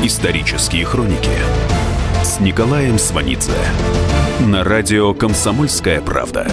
Исторические хроники с Николаем Сванидзе на радио «Комсомольская правда».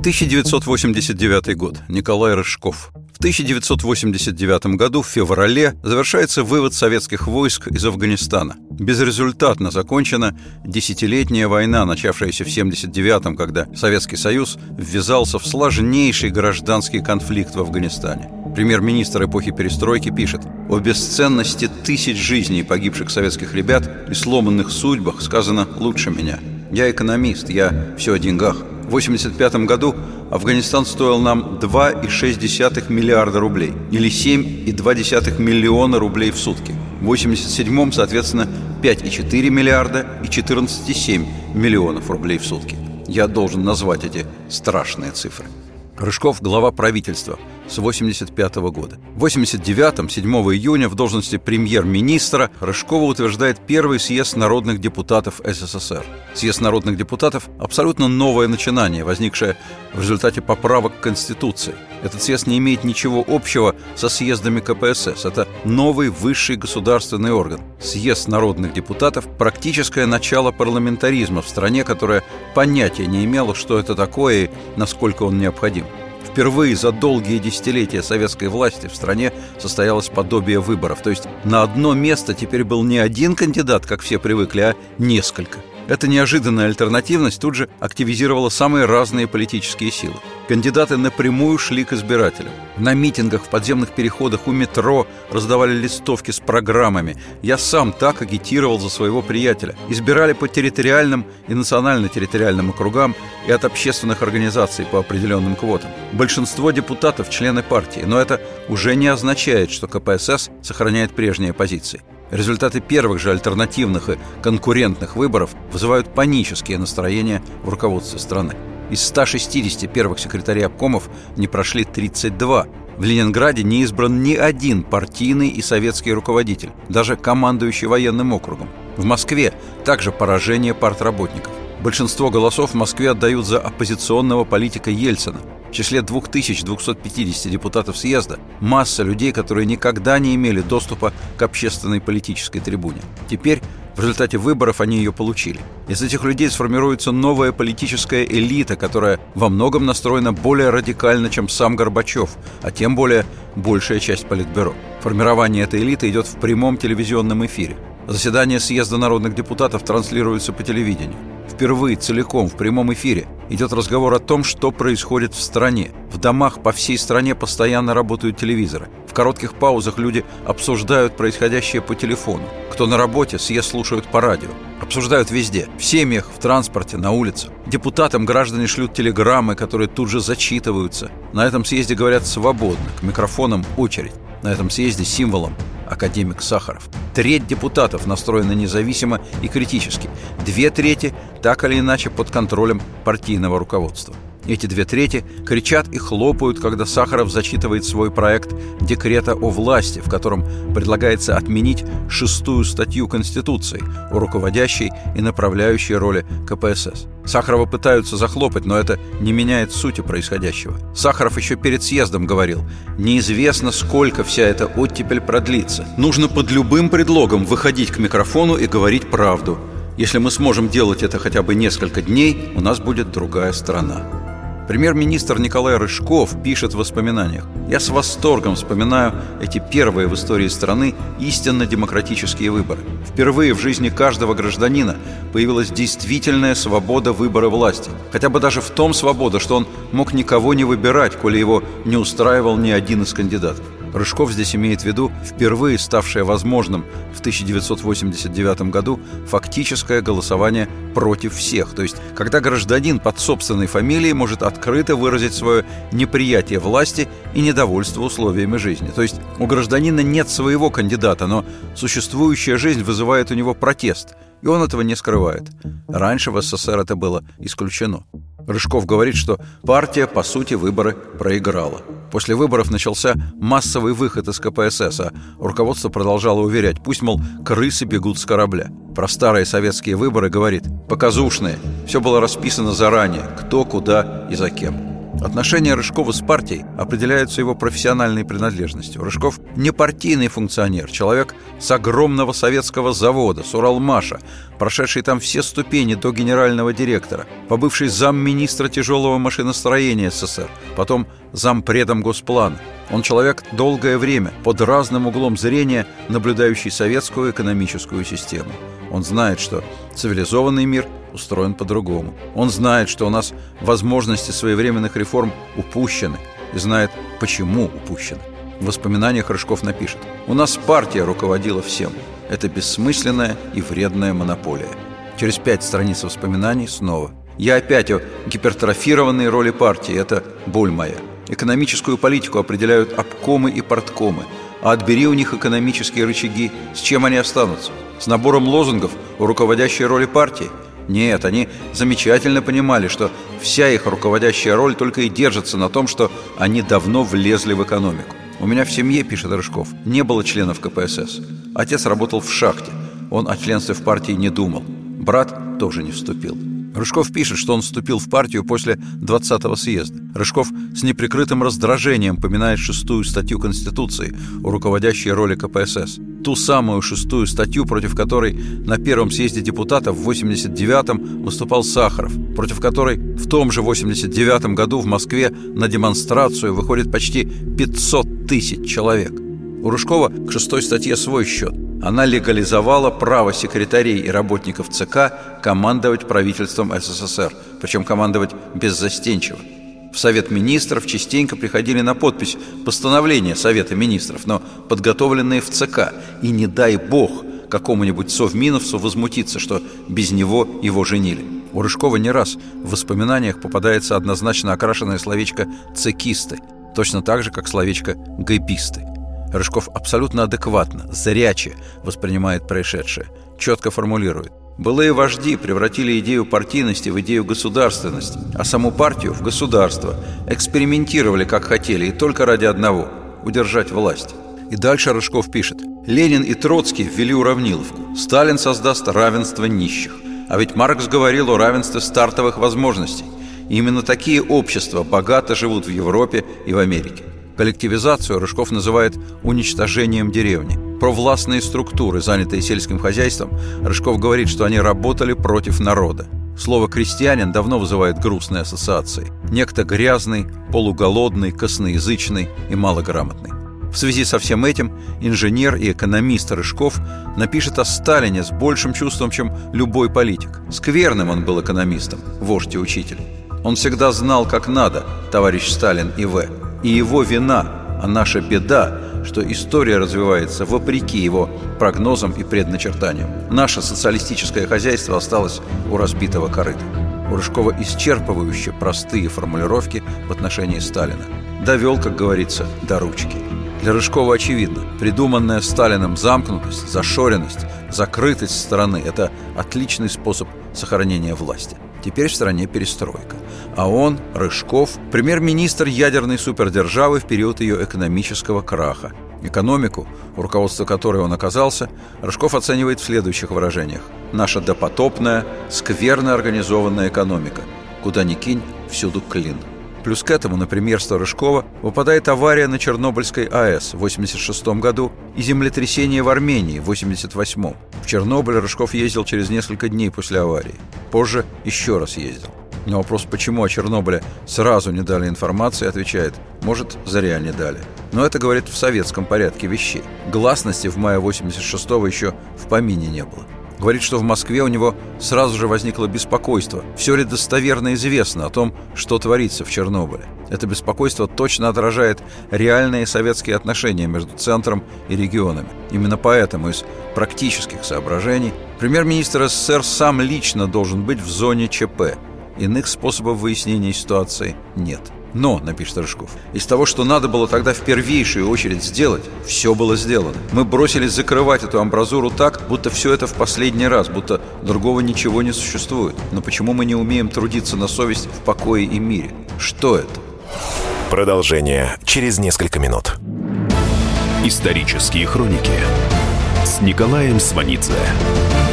1989 год. Николай Рыжков. В 1989 году в феврале завершается вывод советских войск из Афганистана. Безрезультатно закончена десятилетняя война, начавшаяся в 1979 когда Советский Союз ввязался в сложнейший гражданский конфликт в Афганистане. Премьер-министр эпохи перестройки пишет «О бесценности тысяч жизней погибших советских ребят и сломанных судьбах сказано лучше меня. Я экономист, я все о деньгах. В 1985 году Афганистан стоил нам 2,6 миллиарда рублей или 7,2 миллиона рублей в сутки. В 1987, соответственно, 5,4 миллиарда и 14,7 миллионов рублей в сутки. Я должен назвать эти страшные цифры. Рыжков – глава правительства с 85 года. В 89-м, 7 июня, в должности премьер-министра Рыжкова утверждает первый съезд народных депутатов СССР. Съезд народных депутатов – абсолютно новое начинание, возникшее в результате поправок к Конституции. Этот съезд не имеет ничего общего со съездами КПСС. Это новый высший государственный орган. Съезд народных депутатов – практическое начало парламентаризма в стране, которая понятия не имела, что это такое и насколько он необходим. Впервые за долгие десятилетия советской власти в стране состоялось подобие выборов. То есть на одно место теперь был не один кандидат, как все привыкли, а несколько – эта неожиданная альтернативность тут же активизировала самые разные политические силы. Кандидаты напрямую шли к избирателям. На митингах, в подземных переходах, у метро раздавали листовки с программами. Я сам так агитировал за своего приятеля. Избирали по территориальным и национально-территориальным округам и от общественных организаций по определенным квотам. Большинство депутатов – члены партии, но это уже не означает, что КПСС сохраняет прежние позиции. Результаты первых же альтернативных и конкурентных выборов вызывают панические настроения в руководстве страны. Из 160 первых секретарей обкомов не прошли 32. В Ленинграде не избран ни один партийный и советский руководитель, даже командующий военным округом. В Москве также поражение партработников. Большинство голосов в Москве отдают за оппозиционного политика Ельцина – числе 2250 депутатов съезда масса людей, которые никогда не имели доступа к общественной политической трибуне. Теперь в результате выборов они ее получили. Из этих людей сформируется новая политическая элита, которая во многом настроена более радикально, чем сам Горбачев, а тем более большая часть Политбюро. Формирование этой элиты идет в прямом телевизионном эфире. Заседание съезда народных депутатов транслируется по телевидению. Впервые целиком в прямом эфире идет разговор о том, что происходит в стране. В домах по всей стране постоянно работают телевизоры. В коротких паузах люди обсуждают происходящее по телефону. Кто на работе, съезд слушают по радио. Обсуждают везде. В семьях, в транспорте, на улице. Депутатам граждане шлют телеграммы, которые тут же зачитываются. На этом съезде говорят свободно, к микрофонам очередь. На этом съезде символом академик Сахаров. Треть депутатов настроена независимо и критически. Две трети так или иначе под контролем партийного руководства. Эти две трети кричат и хлопают, когда Сахаров зачитывает свой проект декрета о власти, в котором предлагается отменить шестую статью Конституции о руководящей и направляющей роли КПСС. Сахарова пытаются захлопать, но это не меняет сути происходящего. Сахаров еще перед съездом говорил, неизвестно, сколько вся эта оттепель продлится. Нужно под любым предлогом выходить к микрофону и говорить правду. Если мы сможем делать это хотя бы несколько дней, у нас будет другая страна. Премьер-министр Николай Рыжков пишет в воспоминаниях «Я с восторгом вспоминаю эти первые в истории страны истинно демократические выборы. Впервые в жизни каждого гражданина появилась действительная свобода выбора власти. Хотя бы даже в том свобода, что он мог никого не выбирать, коли его не устраивал ни один из кандидатов. Рыжков здесь имеет в виду впервые ставшее возможным в 1989 году фактическое голосование против всех. То есть, когда гражданин под собственной фамилией может открыто выразить свое неприятие власти и недовольство условиями жизни. То есть, у гражданина нет своего кандидата, но существующая жизнь вызывает у него протест, и он этого не скрывает. Раньше в СССР это было исключено. Рыжков говорит, что партия, по сути, выборы проиграла. После выборов начался массовый выход из КПСС, а руководство продолжало уверять, пусть, мол, крысы бегут с корабля. Про старые советские выборы говорит, показушные, все было расписано заранее, кто, куда и за кем. Отношения Рыжкова с партией определяются его профессиональной принадлежностью. Рыжков не партийный функционер, человек с огромного советского завода, с Уралмаша, прошедший там все ступени до генерального директора, побывший замминистра тяжелого машиностроения СССР, потом зампредом Госплана. Он человек долгое время, под разным углом зрения, наблюдающий советскую экономическую систему. Он знает, что цивилизованный мир устроен по-другому. Он знает, что у нас возможности своевременных реформ упущены и знает, почему упущены. В воспоминаниях Рыжков напишет «У нас партия руководила всем. Это бессмысленная и вредная монополия». Через пять страниц воспоминаний снова «Я опять о гипертрофированной роли партии. Это боль моя». Экономическую политику определяют обкомы и порткомы. А отбери у них экономические рычаги, с чем они останутся? С набором лозунгов о руководящей роли партии? Нет, они замечательно понимали, что вся их руководящая роль только и держится на том, что они давно влезли в экономику. У меня в семье, пишет Рыжков, не было членов КПСС. Отец работал в шахте. Он о членстве в партии не думал. Брат тоже не вступил. Рыжков пишет, что он вступил в партию после 20-го съезда. Рыжков с неприкрытым раздражением поминает шестую статью Конституции о руководящей роли КПСС. Ту самую шестую статью, против которой на первом съезде депутатов в 89-м выступал Сахаров, против которой в том же 89-м году в Москве на демонстрацию выходит почти 500 тысяч человек. У Рыжкова к шестой статье свой счет. Она легализовала право секретарей и работников ЦК командовать правительством СССР, причем командовать беззастенчиво. В Совет Министров частенько приходили на подпись постановления Совета Министров, но подготовленные в ЦК. И не дай бог какому-нибудь совминовцу возмутиться, что без него его женили. У Рыжкова не раз в воспоминаниях попадается однозначно окрашенное словечко «цекисты», точно так же, как словечко «гэписты». Рыжков абсолютно адекватно, зряче воспринимает происшедшее, четко формулирует. Былые вожди превратили идею партийности в идею государственности, а саму партию в государство, экспериментировали как хотели и только ради одного – удержать власть. И дальше Рыжков пишет «Ленин и Троцкий ввели уравниловку. Сталин создаст равенство нищих. А ведь Маркс говорил о равенстве стартовых возможностей. И именно такие общества богато живут в Европе и в Америке. Коллективизацию Рыжков называет уничтожением деревни. Про властные структуры, занятые сельским хозяйством, Рыжков говорит, что они работали против народа. Слово «крестьянин» давно вызывает грустные ассоциации. Некто грязный, полуголодный, косноязычный и малограмотный. В связи со всем этим инженер и экономист Рыжков напишет о Сталине с большим чувством, чем любой политик. Скверным он был экономистом, вождь и учитель. Он всегда знал, как надо, товарищ Сталин и В и его вина, а наша беда, что история развивается вопреки его прогнозам и предначертаниям. Наше социалистическое хозяйство осталось у разбитого корыта. У Рыжкова исчерпывающе простые формулировки в отношении Сталина. Довел, как говорится, до ручки. Для Рыжкова очевидно, придуманная Сталином замкнутость, зашоренность, закрытость страны – это отличный способ сохранения власти. Теперь в стране перестройка. А он, Рыжков, премьер-министр ядерной супердержавы в период ее экономического краха. Экономику, у руководства которой он оказался, Рыжков оценивает в следующих выражениях. «Наша допотопная, скверно организованная экономика. Куда ни кинь, всюду клин». Плюс к этому на премьерство Рыжкова выпадает авария на Чернобыльской АЭС в 86 году и землетрясение в Армении в 88 В Чернобыль Рыжков ездил через несколько дней после аварии. Позже еще раз ездил. На вопрос, почему о Чернобыле сразу не дали информации, отвечает, может, зря не дали. Но это говорит в советском порядке вещей. Гласности в мае 86-го еще в помине не было. Говорит, что в Москве у него сразу же возникло беспокойство. Все ли достоверно известно о том, что творится в Чернобыле? Это беспокойство точно отражает реальные советские отношения между центром и регионами. Именно поэтому из практических соображений премьер-министр СССР сам лично должен быть в зоне ЧП. Иных способов выяснения ситуации нет. Но, напишет Рыжков, из того, что надо было тогда в первейшую очередь сделать, все было сделано. Мы бросились закрывать эту амбразуру так, будто все это в последний раз, будто другого ничего не существует. Но почему мы не умеем трудиться на совесть в покое и мире? Что это? Продолжение через несколько минут. Исторические хроники с Николаем Сванидзе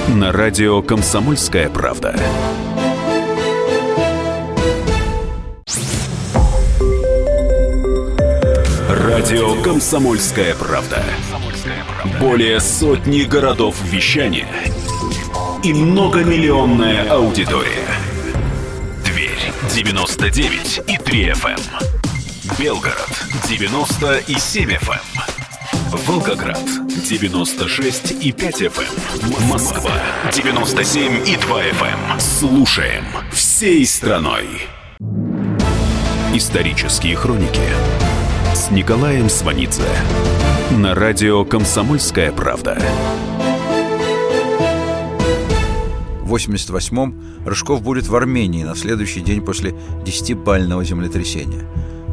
на радио «Комсомольская правда». Радио «Комсомольская правда». Более сотни городов вещания и многомиллионная аудитория. Дверь 99 и 3 FM. эм. Белгород 97 FM. эм. Волгоград 96 и 5 FM. эм. Москва 97 и 2 FM. Слушаем всей страной. Исторические хроники с Николаем Сванидзе на радио «Комсомольская правда». В 88-м Рыжков будет в Армении на следующий день после 10-бального землетрясения.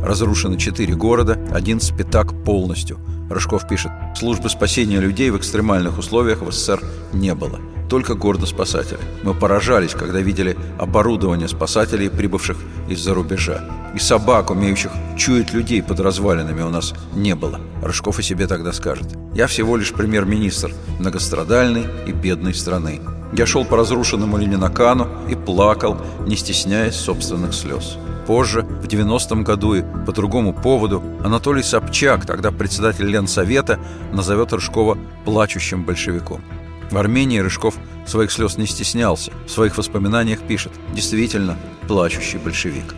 Разрушены четыре города, один спитак полностью. Рыжков пишет, службы спасения людей в экстремальных условиях в СССР не было. Только гордо-спасатели. Мы поражались, когда видели оборудование спасателей, прибывших из-за рубежа. И собак, умеющих чуять людей под развалинами, у нас не было. Рыжков о себе тогда скажет. Я всего лишь премьер-министр многострадальной и бедной страны. Я шел по разрушенному Ленинакану и плакал, не стесняясь собственных слез. Позже, в 90-м году и по другому поводу, Анатолий Собчак, тогда председатель Ленсовета, назовет Рыжкова плачущим большевиком. В Армении Рыжков своих слез не стеснялся. В своих воспоминаниях пишет «Действительно, плачущий большевик».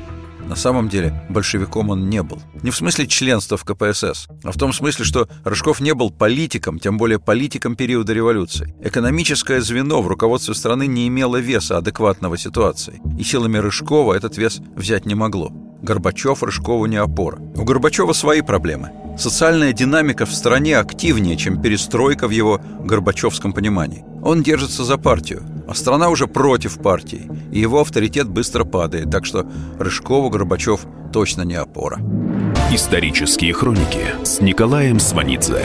На самом деле большевиком он не был. Не в смысле членства в КПСС, а в том смысле, что Рыжков не был политиком, тем более политиком периода революции. Экономическое звено в руководстве страны не имело веса адекватного ситуации, и силами Рыжкова этот вес взять не могло. Горбачев Рыжкову не опора. У Горбачева свои проблемы. Социальная динамика в стране активнее, чем перестройка в его горбачевском понимании. Он держится за партию, а страна уже против партии, и его авторитет быстро падает, так что Рыжкову Горбачев точно не опора. Исторические хроники с Николаем Сванидзе.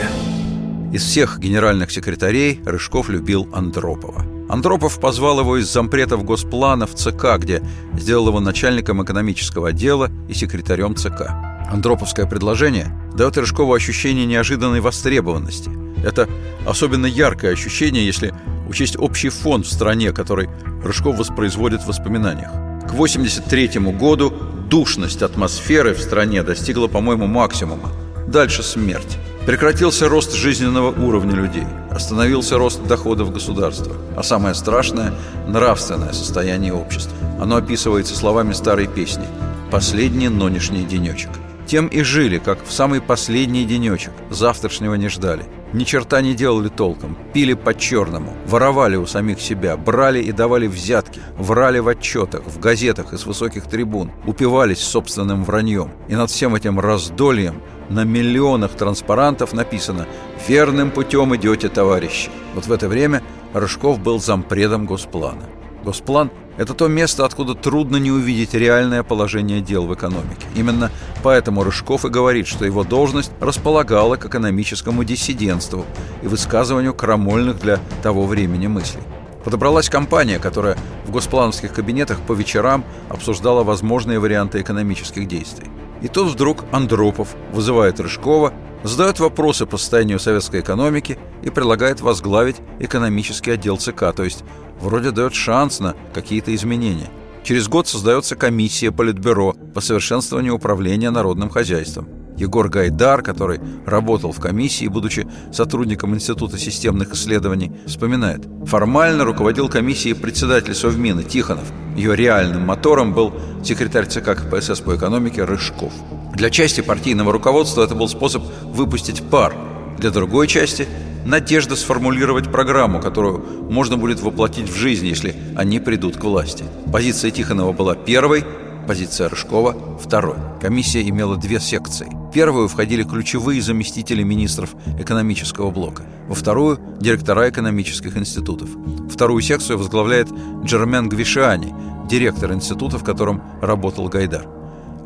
Из всех генеральных секретарей Рыжков любил Андропова. Андропов позвал его из зампретов Госплана в ЦК, где сделал его начальником экономического отдела и секретарем ЦК. Андроповское предложение дает Рыжкову ощущение неожиданной востребованности. Это особенно яркое ощущение, если учесть общий фон в стране, который Рыжков воспроизводит в воспоминаниях. К 1983 году душность атмосферы в стране достигла, по-моему, максимума. Дальше смерть. Прекратился рост жизненного уровня людей, остановился рост доходов государства, а самое страшное – нравственное состояние общества. Оно описывается словами старой песни «Последний нонешний денечек». Тем и жили, как в самый последний денечек, завтрашнего не ждали. Ни черта не делали толком, пили по-черному, воровали у самих себя, брали и давали взятки, врали в отчетах, в газетах и с высоких трибун, упивались собственным враньем. И над всем этим раздольем на миллионах транспарантов написано «Верным путем идете, товарищи». Вот в это время Рыжков был зампредом Госплана. Госплан – это то место, откуда трудно не увидеть реальное положение дел в экономике. Именно поэтому Рыжков и говорит, что его должность располагала к экономическому диссидентству и высказыванию крамольных для того времени мыслей. Подобралась компания, которая в госплановских кабинетах по вечерам обсуждала возможные варианты экономических действий. И тут вдруг Андропов вызывает Рыжкова, задает вопросы по состоянию советской экономики и предлагает возглавить экономический отдел ЦК, то есть вроде дает шанс на какие-то изменения. Через год создается комиссия Политбюро по совершенствованию управления народным хозяйством. Егор Гайдар, который работал в комиссии, будучи сотрудником Института системных исследований, вспоминает. Формально руководил комиссией председатель Совмина Тихонов. Ее реальным мотором был секретарь ЦК КПСС по экономике Рыжков. Для части партийного руководства это был способ выпустить пар. Для другой части – надежда сформулировать программу, которую можно будет воплотить в жизнь, если они придут к власти. Позиция Тихонова была первой, позиция Рыжкова – второй. Комиссия имела две секции. Первую входили ключевые заместители министров экономического блока. Во вторую – директора экономических институтов. Вторую секцию возглавляет Джермен Гвишани, директор института, в котором работал Гайдар.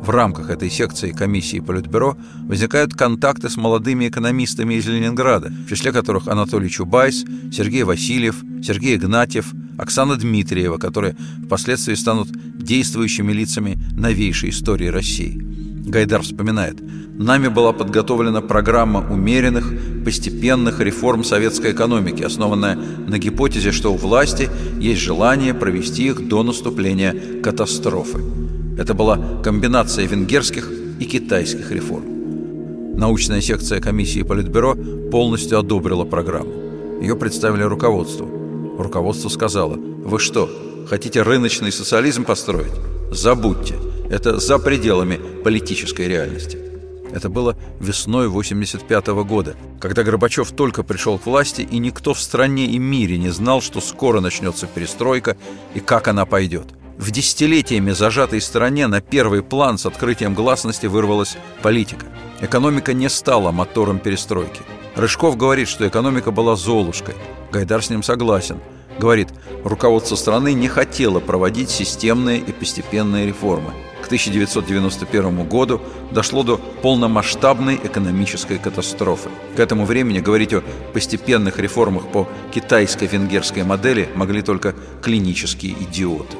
В рамках этой секции комиссии Политбюро возникают контакты с молодыми экономистами из Ленинграда, в числе которых Анатолий Чубайс, Сергей Васильев, Сергей Игнатьев, Оксана Дмитриева, которые впоследствии станут действующими лицами новейшей истории России. Гайдар вспоминает, «Нами была подготовлена программа умеренных, постепенных реформ советской экономики, основанная на гипотезе, что у власти есть желание провести их до наступления катастрофы. Это была комбинация венгерских и китайских реформ. Научная секция комиссии Политбюро полностью одобрила программу. Ее представили руководству. Руководство сказало, вы что, хотите рыночный социализм построить? Забудьте, это за пределами политической реальности. Это было весной 85 -го года, когда Горбачев только пришел к власти, и никто в стране и мире не знал, что скоро начнется перестройка и как она пойдет. В десятилетиями зажатой стране на первый план с открытием гласности вырвалась политика. Экономика не стала мотором перестройки. Рыжков говорит, что экономика была золушкой. Гайдар с ним согласен. Говорит, руководство страны не хотело проводить системные и постепенные реформы – 1991 году дошло до полномасштабной экономической катастрофы. К этому времени говорить о постепенных реформах по китайско-венгерской модели могли только клинические идиоты.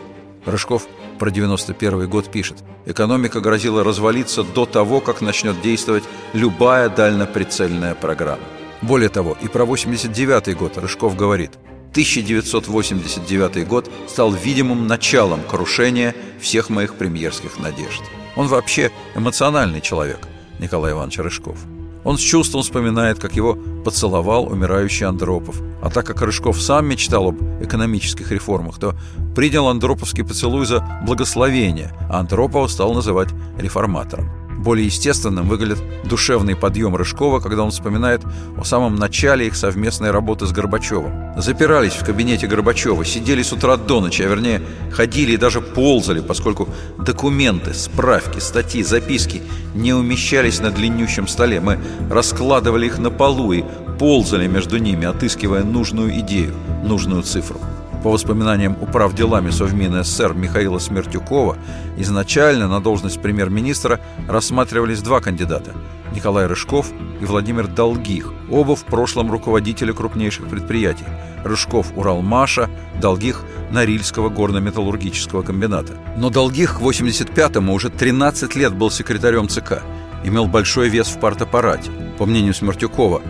Рыжков про 91 год пишет «Экономика грозила развалиться до того, как начнет действовать любая дальноприцельная программа». Более того, и про 89 год Рыжков говорит – 1989 год стал видимым началом крушения всех моих премьерских надежд. Он вообще эмоциональный человек, Николай Иванович Рыжков. Он с чувством вспоминает, как его поцеловал умирающий Андропов. А так как Рыжков сам мечтал об экономических реформах, то принял Андроповский поцелуй за благословение, а Андропова стал называть реформатором. Более естественным выглядит душевный подъем Рыжкова, когда он вспоминает о самом начале их совместной работы с Горбачевым. Запирались в кабинете Горбачева, сидели с утра до ночи, а вернее ходили и даже ползали, поскольку документы, справки, статьи, записки не умещались на длиннющем столе. Мы раскладывали их на полу и ползали между ними, отыскивая нужную идею, нужную цифру. По воспоминаниям управ делами Совмина СССР Михаила Смертюкова, изначально на должность премьер-министра рассматривались два кандидата – Николай Рыжков и Владимир Долгих, оба в прошлом руководители крупнейших предприятий – Рыжков Уралмаша, Долгих Норильского горно-металлургического комбината. Но Долгих к 85-му уже 13 лет был секретарем ЦК, имел большой вес в партаппарате. По мнению Смертюкова,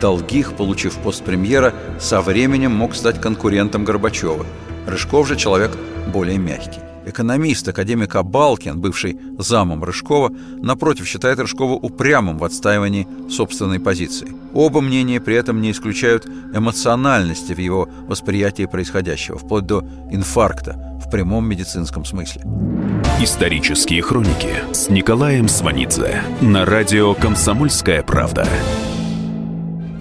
Долгих, получив пост премьера, со временем мог стать конкурентом Горбачева. Рыжков же человек более мягкий. Экономист, академик Абалкин, бывший замом Рыжкова, напротив, считает Рыжкова упрямым в отстаивании собственной позиции. Оба мнения при этом не исключают эмоциональности в его восприятии происходящего, вплоть до инфаркта в прямом медицинском смысле. Исторические хроники с Николаем Сванидзе на радио «Комсомольская правда».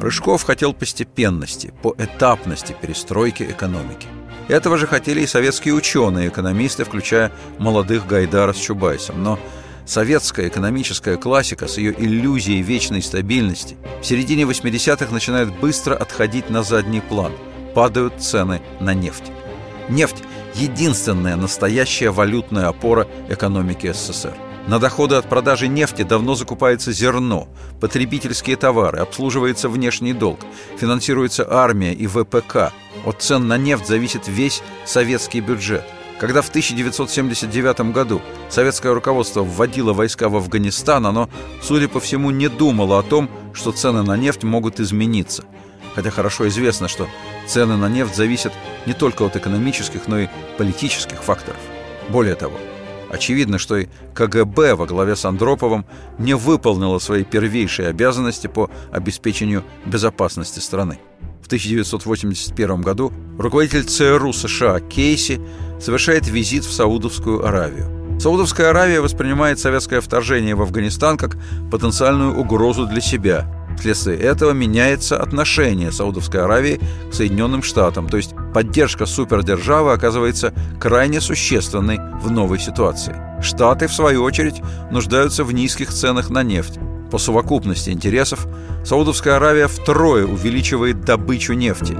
Рыжков хотел постепенности, поэтапности перестройки экономики. Этого же хотели и советские ученые, экономисты, включая молодых Гайдара с Чубайсом. Но советская экономическая классика с ее иллюзией вечной стабильности в середине 80-х начинает быстро отходить на задний план. Падают цены на нефть. Нефть – единственная настоящая валютная опора экономики СССР. На доходы от продажи нефти давно закупается зерно, потребительские товары, обслуживается внешний долг, финансируется армия и ВПК. От цен на нефть зависит весь советский бюджет. Когда в 1979 году советское руководство вводило войска в Афганистан, оно, судя по всему, не думало о том, что цены на нефть могут измениться. Хотя хорошо известно, что цены на нефть зависят не только от экономических, но и политических факторов. Более того, Очевидно, что и КГБ во главе с Андроповым не выполнила свои первейшие обязанности по обеспечению безопасности страны. В 1981 году руководитель ЦРУ США Кейси совершает визит в Саудовскую Аравию. Саудовская Аравия воспринимает советское вторжение в Афганистан как потенциальную угрозу для себя – Вследствие этого меняется отношение Саудовской Аравии к Соединенным Штатам, то есть поддержка супердержавы оказывается крайне существенной в новой ситуации. Штаты, в свою очередь, нуждаются в низких ценах на нефть. По совокупности интересов Саудовская Аравия втрое увеличивает добычу нефти,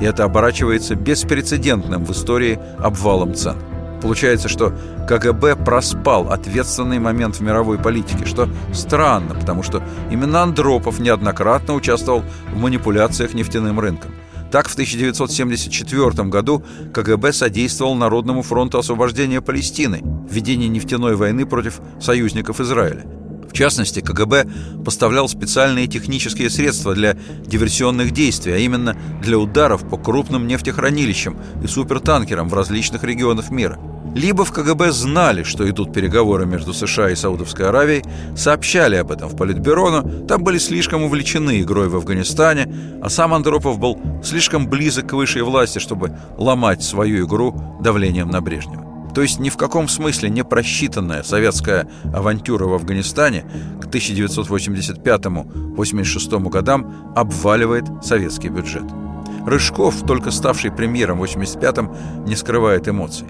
и это оборачивается беспрецедентным в истории обвалом цен. Получается, что КГБ проспал ответственный момент в мировой политике, что странно, потому что именно Андропов неоднократно участвовал в манипуляциях нефтяным рынком. Так, в 1974 году КГБ содействовал Народному фронту освобождения Палестины в ведении нефтяной войны против союзников Израиля. В частности, КГБ поставлял специальные технические средства для диверсионных действий, а именно для ударов по крупным нефтехранилищам и супертанкерам в различных регионах мира – Либо в КГБ знали, что идут переговоры между США и Саудовской Аравией, сообщали об этом в Политбюро, но там были слишком увлечены игрой в Афганистане, а сам Андропов был слишком близок к высшей власти, чтобы ломать свою игру давлением на Брежнева. То есть ни в каком смысле не просчитанная советская авантюра в Афганистане к 1985-86 годам обваливает советский бюджет. Рыжков, только ставший премьером в 85-м, не скрывает эмоций.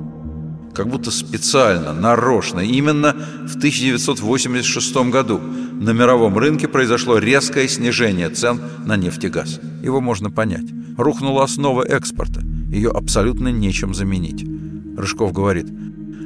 Как будто специально, нарочно, именно в 1986 году на мировом рынке произошло резкое снижение цен на нефть и газ. Его можно понять. Рухнула основа экспорта. Ее абсолютно нечем заменить. Рыжков говорит,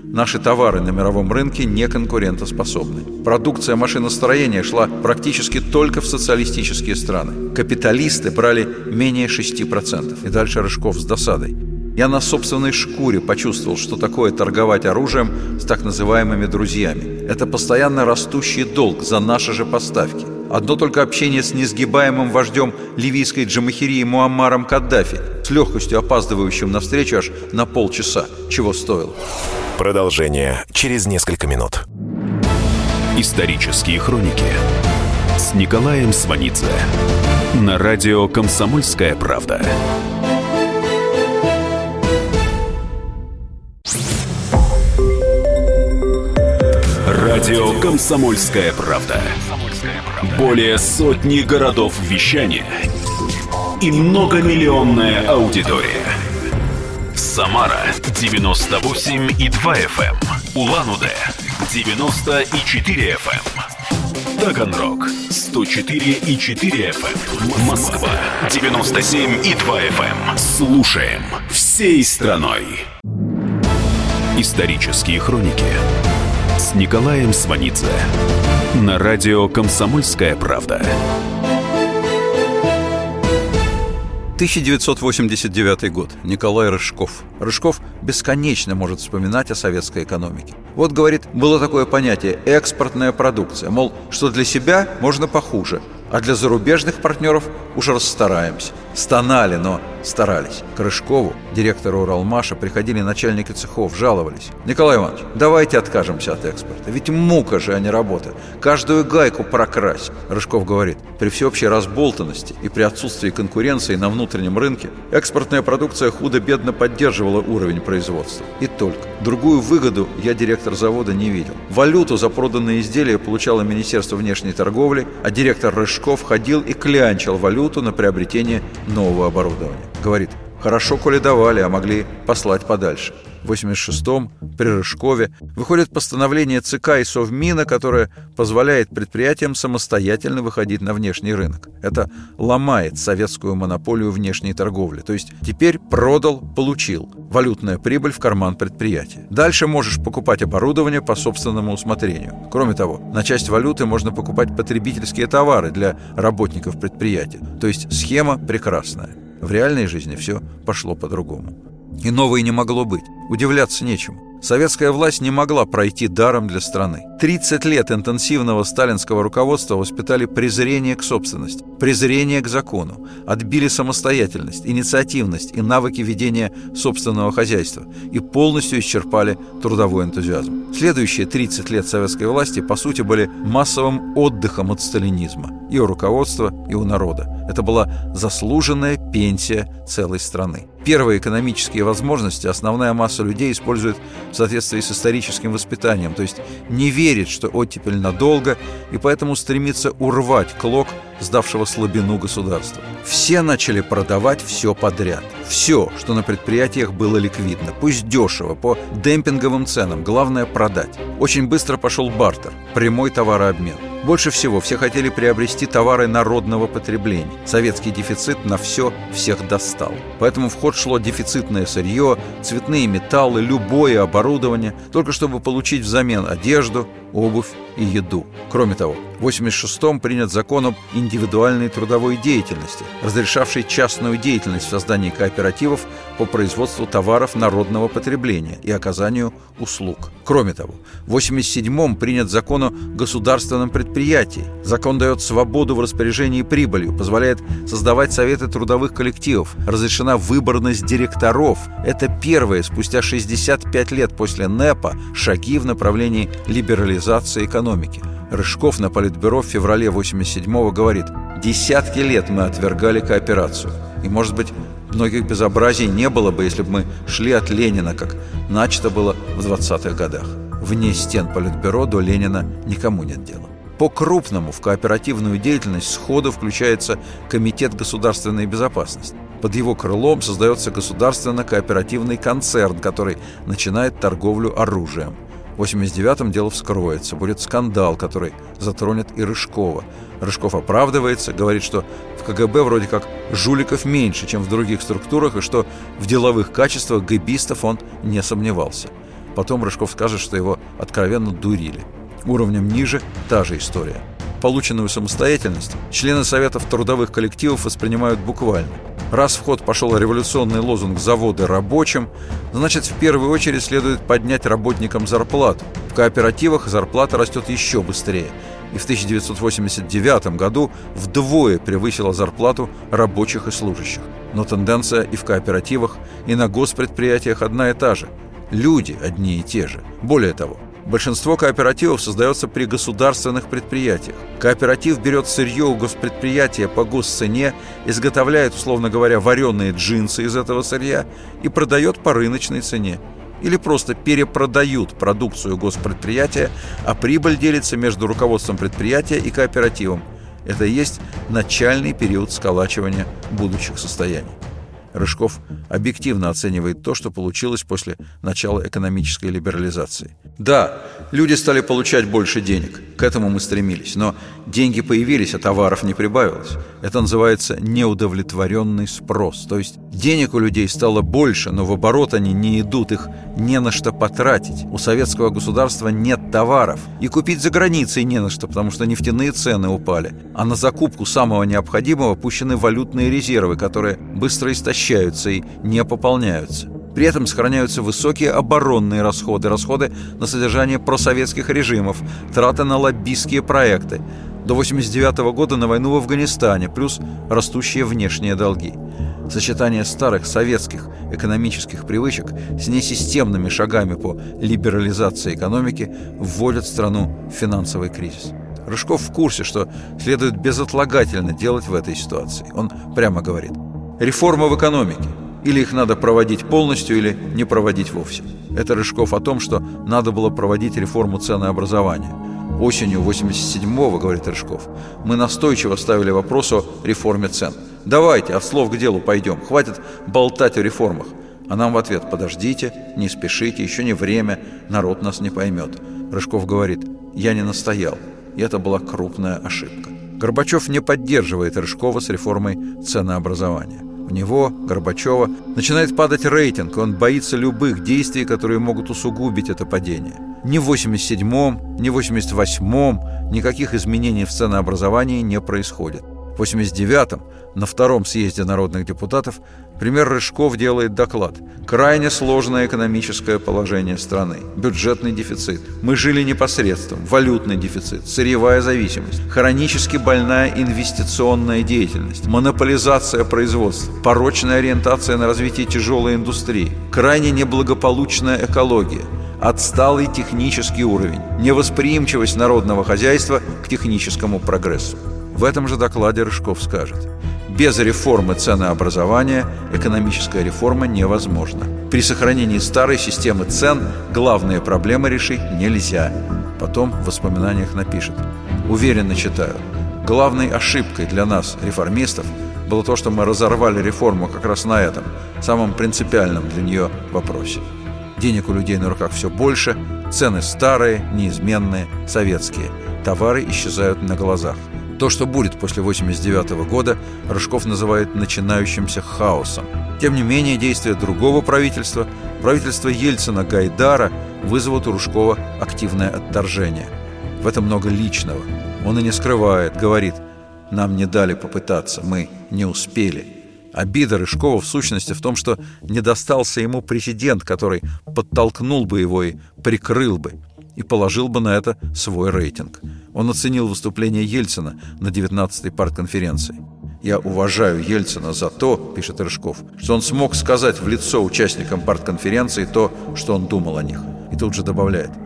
наши товары на мировом рынке не конкурентоспособны. Продукция машиностроения шла практически только в социалистические страны. Капиталисты брали менее 6%. И дальше Рыжков с досадой. Я на собственной шкуре почувствовал, что такое торговать оружием с так называемыми друзьями. Это постоянно растущий долг за наши же поставки. Одно только общение с несгибаемым вождем ливийской джамахирии Муаммаром Каддафи, с легкостью опаздывающим на встречу аж на полчаса, чего стоило. Продолжение через несколько минут. Исторические хроники с Николаем Сванидзе на радио «Комсомольская правда». Радио «Комсомольская правда». Более сотни городов вещания и многомиллионная аудитория. Самара 98 и 2 FM. Эм. Улан-Удэ 94 FM. Эм. Таганрог 104 и 4 FM. Эм. Москва 97 и 2 FM. Слушаем всей страной. Исторические хроники с Николаем Сванидзе на радио «Комсомольская правда». 1989 год. Николай Рыжков. Рыжков бесконечно может вспоминать о советской экономике. Вот, говорит, было такое понятие «экспортная продукция». Мол, что для себя можно похуже, а для зарубежных партнеров уже расстараемся. Стонали, но старались. К Рыжкову, директору Уралмаша, приходили начальники цехов, жаловались. Николай Иванович, давайте откажемся от экспорта. Ведь мука же, а не работа. Каждую гайку прокрась. Рыжков говорит, при всеобщей разболтанности и при отсутствии конкуренции на внутреннем рынке экспортная продукция худо-бедно поддерживала уровень производства. И только. Другую выгоду я директор завода не видел. Валюту за проданные изделия получало Министерство внешней торговли, а директор Рыжков ходил и клянчил валюту на приобретение нового оборудования. Говорит, хорошо, коли давали, а могли послать подальше. В 86-м при Рыжкове выходит постановление ЦК и Совмина, которое позволяет предприятиям самостоятельно выходить на внешний рынок. Это ломает советскую монополию внешней торговли. То есть теперь продал, получил. Валютная прибыль в карман предприятия. Дальше можешь покупать оборудование по собственному усмотрению. Кроме того, на часть валюты можно покупать потребительские товары для работников предприятия. То есть схема прекрасная. В реальной жизни все пошло по-другому. Иного и не могло быть. Удивляться нечему. Советская власть не могла пройти даром для страны. 30 лет интенсивного сталинского руководства воспитали презрение к собственности, презрение к закону, отбили самостоятельность, инициативность и навыки ведения собственного хозяйства и полностью исчерпали трудовой энтузиазм. Следующие 30 лет советской власти, по сути, были массовым отдыхом от сталинизма и у руководства, и у народа. Это была заслуженная пенсия целой страны. Первые экономические возможности основная масса людей использует в соответствии с историческим воспитанием, то есть не верит, что оттепель надолго, и поэтому стремится урвать клок сдавшего слабину государства. Все начали продавать все подряд. Все, что на предприятиях было ликвидно, пусть дешево, по демпинговым ценам, главное продать. Очень быстро пошел бартер, прямой товарообмен. Больше всего все хотели приобрести товары народного потребления. Советский дефицит на все всех достал. Поэтому в ход шло дефицитное сырье, цветные металлы, любое оборудование, только чтобы получить взамен одежду, обувь и еду. Кроме того, в 1986-м принят закон об индивидуальной трудовой деятельности, разрешавший частную деятельность в создании кооперативов по производству товаров народного потребления и оказанию услуг. Кроме того, в 1987-м принят закон о государственном предприятии предприятий. Закон дает свободу в распоряжении прибылью, позволяет создавать советы трудовых коллективов, разрешена выборность директоров. Это первые, спустя 65 лет после НЭПа, шаги в направлении либерализации экономики. Рыжков на Политбюро в феврале 87-го говорит «Десятки лет мы отвергали кооперацию. И, может быть, многих безобразий не было бы, если бы мы шли от Ленина, как начато было в 20-х годах. Вне стен Политбюро до Ленина никому нет дела. По-крупному в кооперативную деятельность сходу включается Комитет государственной безопасности. Под его крылом создается государственно-кооперативный концерн, который начинает торговлю оружием. В 89-м дело вскроется, будет скандал, который затронет и Рыжкова. Рыжков оправдывается, говорит, что в КГБ вроде как жуликов меньше, чем в других структурах, и что в деловых качествах гэбистов он не сомневался. Потом Рыжков скажет, что его откровенно дурили. Уровнем ниже та же история. Полученную самостоятельность члены Советов трудовых коллективов воспринимают буквально. Раз в ход пошел революционный лозунг «заводы рабочим», значит, в первую очередь следует поднять работникам зарплату. В кооперативах зарплата растет еще быстрее. И в 1989 году вдвое превысила зарплату рабочих и служащих. Но тенденция и в кооперативах, и на госпредприятиях одна и та же. Люди одни и те же. Более того, Большинство кооперативов создается при государственных предприятиях. Кооператив берет сырье у госпредприятия по госцене, изготовляет, условно говоря, вареные джинсы из этого сырья и продает по рыночной цене. Или просто перепродают продукцию госпредприятия, а прибыль делится между руководством предприятия и кооперативом. Это и есть начальный период сколачивания будущих состояний. Рыжков объективно оценивает то, что получилось после начала экономической либерализации. Да, люди стали получать больше денег, к этому мы стремились, но деньги появились, а товаров не прибавилось. Это называется неудовлетворенный спрос, то есть денег у людей стало больше, но в оборот они не идут, их не на что потратить. У советского государства нет товаров, и купить за границей не на что, потому что нефтяные цены упали, а на закупку самого необходимого пущены валютные резервы, которые быстро истощаются истощаются и не пополняются. При этом сохраняются высокие оборонные расходы, расходы на содержание просоветских режимов, траты на лоббистские проекты. До 1989 года на войну в Афганистане, плюс растущие внешние долги. Сочетание старых советских экономических привычек с несистемными шагами по либерализации экономики вводят страну в финансовый кризис. Рыжков в курсе, что следует безотлагательно делать в этой ситуации. Он прямо говорит – Реформа в экономике. Или их надо проводить полностью, или не проводить вовсе. Это Рыжков о том, что надо было проводить реформу ценообразования. Осенью 87-го, говорит Рыжков, мы настойчиво ставили вопрос о реформе цен. Давайте от слов к делу пойдем, хватит болтать о реформах. А нам в ответ «подождите, не спешите, еще не время, народ нас не поймет». Рыжков говорит «я не настоял, и это была крупная ошибка». Горбачев не поддерживает Рыжкова с реформой ценообразования. У него, Горбачева, начинает падать рейтинг, он боится любых действий, которые могут усугубить это падение. Ни в 87-м, ни в 88-м никаких изменений в ценообразовании не происходит. В 89-м на втором съезде народных депутатов премьер Рыжков делает доклад. Крайне сложное экономическое положение страны. Бюджетный дефицит. Мы жили непосредством. Валютный дефицит. Сырьевая зависимость. Хронически больная инвестиционная деятельность. Монополизация производства. Порочная ориентация на развитие тяжелой индустрии. Крайне неблагополучная экология отсталый технический уровень, невосприимчивость народного хозяйства к техническому прогрессу. В этом же докладе Рыжков скажет без реформы ценообразования экономическая реформа невозможна. При сохранении старой системы цен главные проблемы решить нельзя. Потом в воспоминаниях напишет. Уверенно читаю. Главной ошибкой для нас, реформистов, было то, что мы разорвали реформу как раз на этом, самом принципиальном для нее вопросе. Денег у людей на руках все больше, цены старые, неизменные, советские. Товары исчезают на глазах. То, что будет после 1989 года, Рыжков называет начинающимся хаосом. Тем не менее, действия другого правительства, правительства Ельцина-Гайдара, вызовут у Рыжкова активное отторжение. В этом много личного. Он и не скрывает, говорит, «Нам не дали попытаться, мы не успели». Обида Рыжкова в сущности в том, что не достался ему президент, который подтолкнул бы его и прикрыл бы. И положил бы на это свой рейтинг. Он оценил выступление Ельцина на 19-й партконференции. «Я уважаю Ельцина за то, — пишет Рыжков, — что он смог сказать в лицо участникам партконференции то, что он думал о них». И тут же добавляет –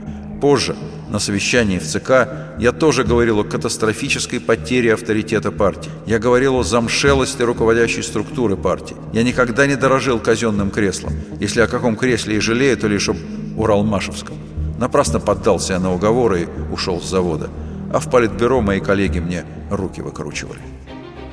Позже, на совещании в ЦК, я тоже говорил о катастрофической потере авторитета партии. Я говорил о замшелости руководящей структуры партии. Я никогда не дорожил казенным креслом. Если о каком кресле и жалею, то лишь об Уралмашевском. Напрасно поддался я на уговоры и ушел с завода. А в политбюро мои коллеги мне руки выкручивали.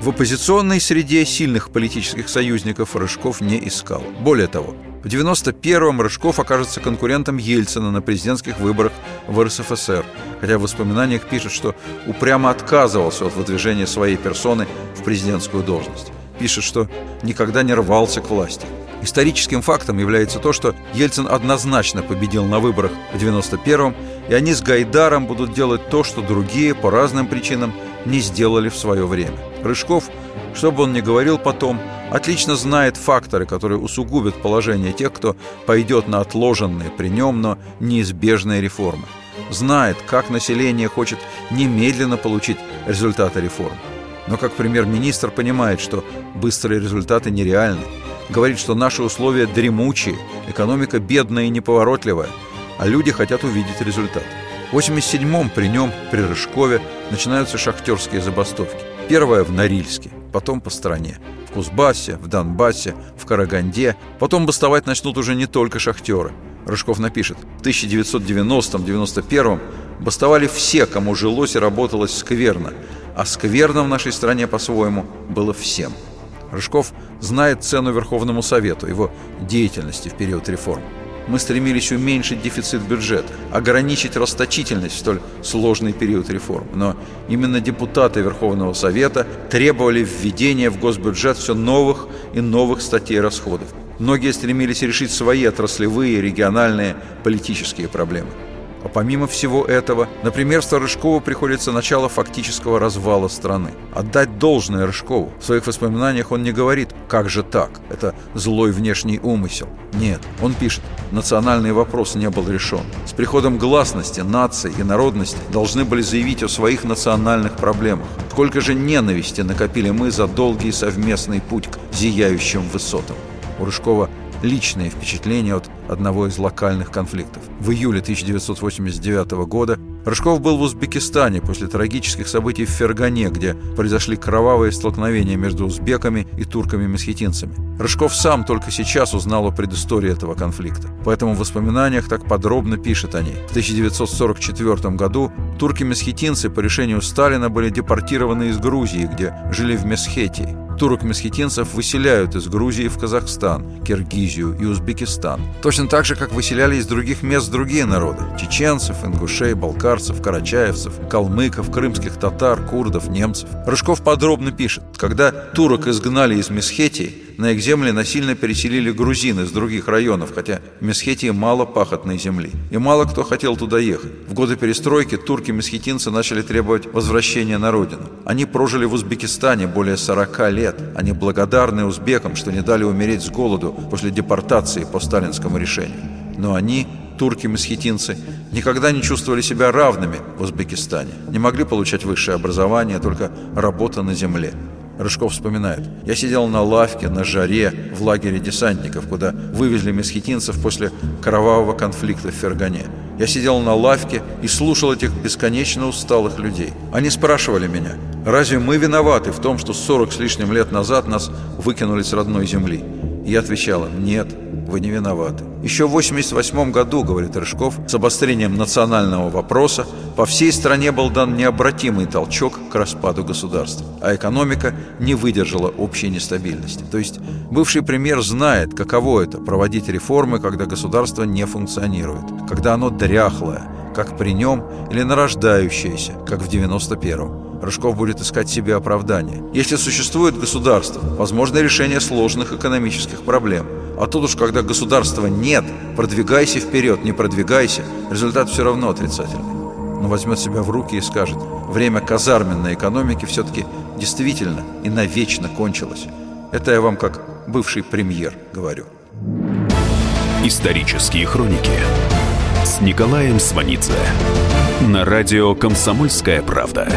В оппозиционной среде сильных политических союзников Рыжков не искал. Более того, в 91-м Рыжков окажется конкурентом Ельцина на президентских выборах в РСФСР, хотя в воспоминаниях пишет, что упрямо отказывался от выдвижения своей персоны в президентскую должность. Пишет, что никогда не рвался к власти. Историческим фактом является то, что Ельцин однозначно победил на выборах в 91-м, и они с Гайдаром будут делать то, что другие по разным причинам не сделали в свое время. Рыжков, что бы он ни говорил потом, отлично знает факторы, которые усугубят положение тех, кто пойдет на отложенные при нем, но неизбежные реформы. Знает, как население хочет немедленно получить результаты реформ. Но как премьер-министр понимает, что быстрые результаты нереальны. Говорит, что наши условия дремучие, экономика бедная и неповоротливая, а люди хотят увидеть результат. В 87-м при нем, при Рыжкове, начинаются шахтерские забастовки. Первая в Норильске, потом по стране. Кузбассе, в Донбассе, в Караганде. Потом бастовать начнут уже не только шахтеры. Рыжков напишет, в 1990-91 бастовали все, кому жилось и работалось скверно, а скверно в нашей стране по-своему было всем. Рыжков знает цену Верховному Совету, его деятельности в период реформ. Мы стремились уменьшить дефицит бюджета, ограничить расточительность в столь сложный период реформ. Но именно депутаты Верховного Совета требовали введения в госбюджет все новых и новых статей расходов. Многие стремились решить свои отраслевые, региональные, политические проблемы. А помимо всего этого, на премьерство Рыжкова приходится начало фактического развала страны. Отдать должное Рыжкову. В своих воспоминаниях он не говорит «как же так? Это злой внешний умысел». Нет, он пишет «национальный вопрос не был решен. С приходом гласности, нации и народности должны были заявить о своих национальных проблемах. Сколько же ненависти накопили мы за долгий совместный путь к зияющим высотам». У Рыжкова личные впечатления от одного из локальных конфликтов. В июле 1989 года Рыжков был в Узбекистане после трагических событий в Фергане, где произошли кровавые столкновения между узбеками и турками-месхетинцами. Рыжков сам только сейчас узнал о предыстории этого конфликта. Поэтому в воспоминаниях так подробно пишет о ней. В 1944 году турки-месхетинцы по решению Сталина были депортированы из Грузии, где жили в Месхетии турок-месхетинцев выселяют из Грузии в Казахстан, Киргизию и Узбекистан. Точно так же, как выселяли из других мест другие народы – чеченцев, ингушей, балкарцев, карачаевцев, калмыков, крымских татар, курдов, немцев. Рыжков подробно пишет, когда турок изгнали из Месхетии, на их земли насильно переселили грузин из других районов, хотя в Месхетии мало пахотной земли. И мало кто хотел туда ехать. В годы перестройки турки-месхетинцы начали требовать возвращения на родину. Они прожили в Узбекистане более 40 лет. Они благодарны узбекам, что не дали умереть с голоду после депортации по сталинскому решению. Но они турки-месхетинцы, никогда не чувствовали себя равными в Узбекистане, не могли получать высшее образование, только работа на земле. Рыжков вспоминает. «Я сидел на лавке, на жаре, в лагере десантников, куда вывезли месхетинцев после кровавого конфликта в Фергане. Я сидел на лавке и слушал этих бесконечно усталых людей. Они спрашивали меня, разве мы виноваты в том, что 40 с лишним лет назад нас выкинули с родной земли? Я отвечал им, нет, вы не виноваты. Еще в 1988 году, говорит Рыжков, с обострением национального вопроса по всей стране был дан необратимый толчок к распаду государства, а экономика не выдержала общей нестабильности. То есть бывший премьер знает, каково это – проводить реформы, когда государство не функционирует, когда оно дряхлое, как при нем, или нарождающееся, как в 91-м. Рыжков будет искать себе оправдание. Если существует государство, возможно решение сложных экономических проблем. А тут уж, когда государства нет, продвигайся вперед, не продвигайся, результат все равно отрицательный. Но возьмет себя в руки и скажет, время казарменной экономики все-таки действительно и навечно кончилось. Это я вам как бывший премьер говорю. Исторические хроники с Николаем Сванидзе на радио «Комсомольская правда».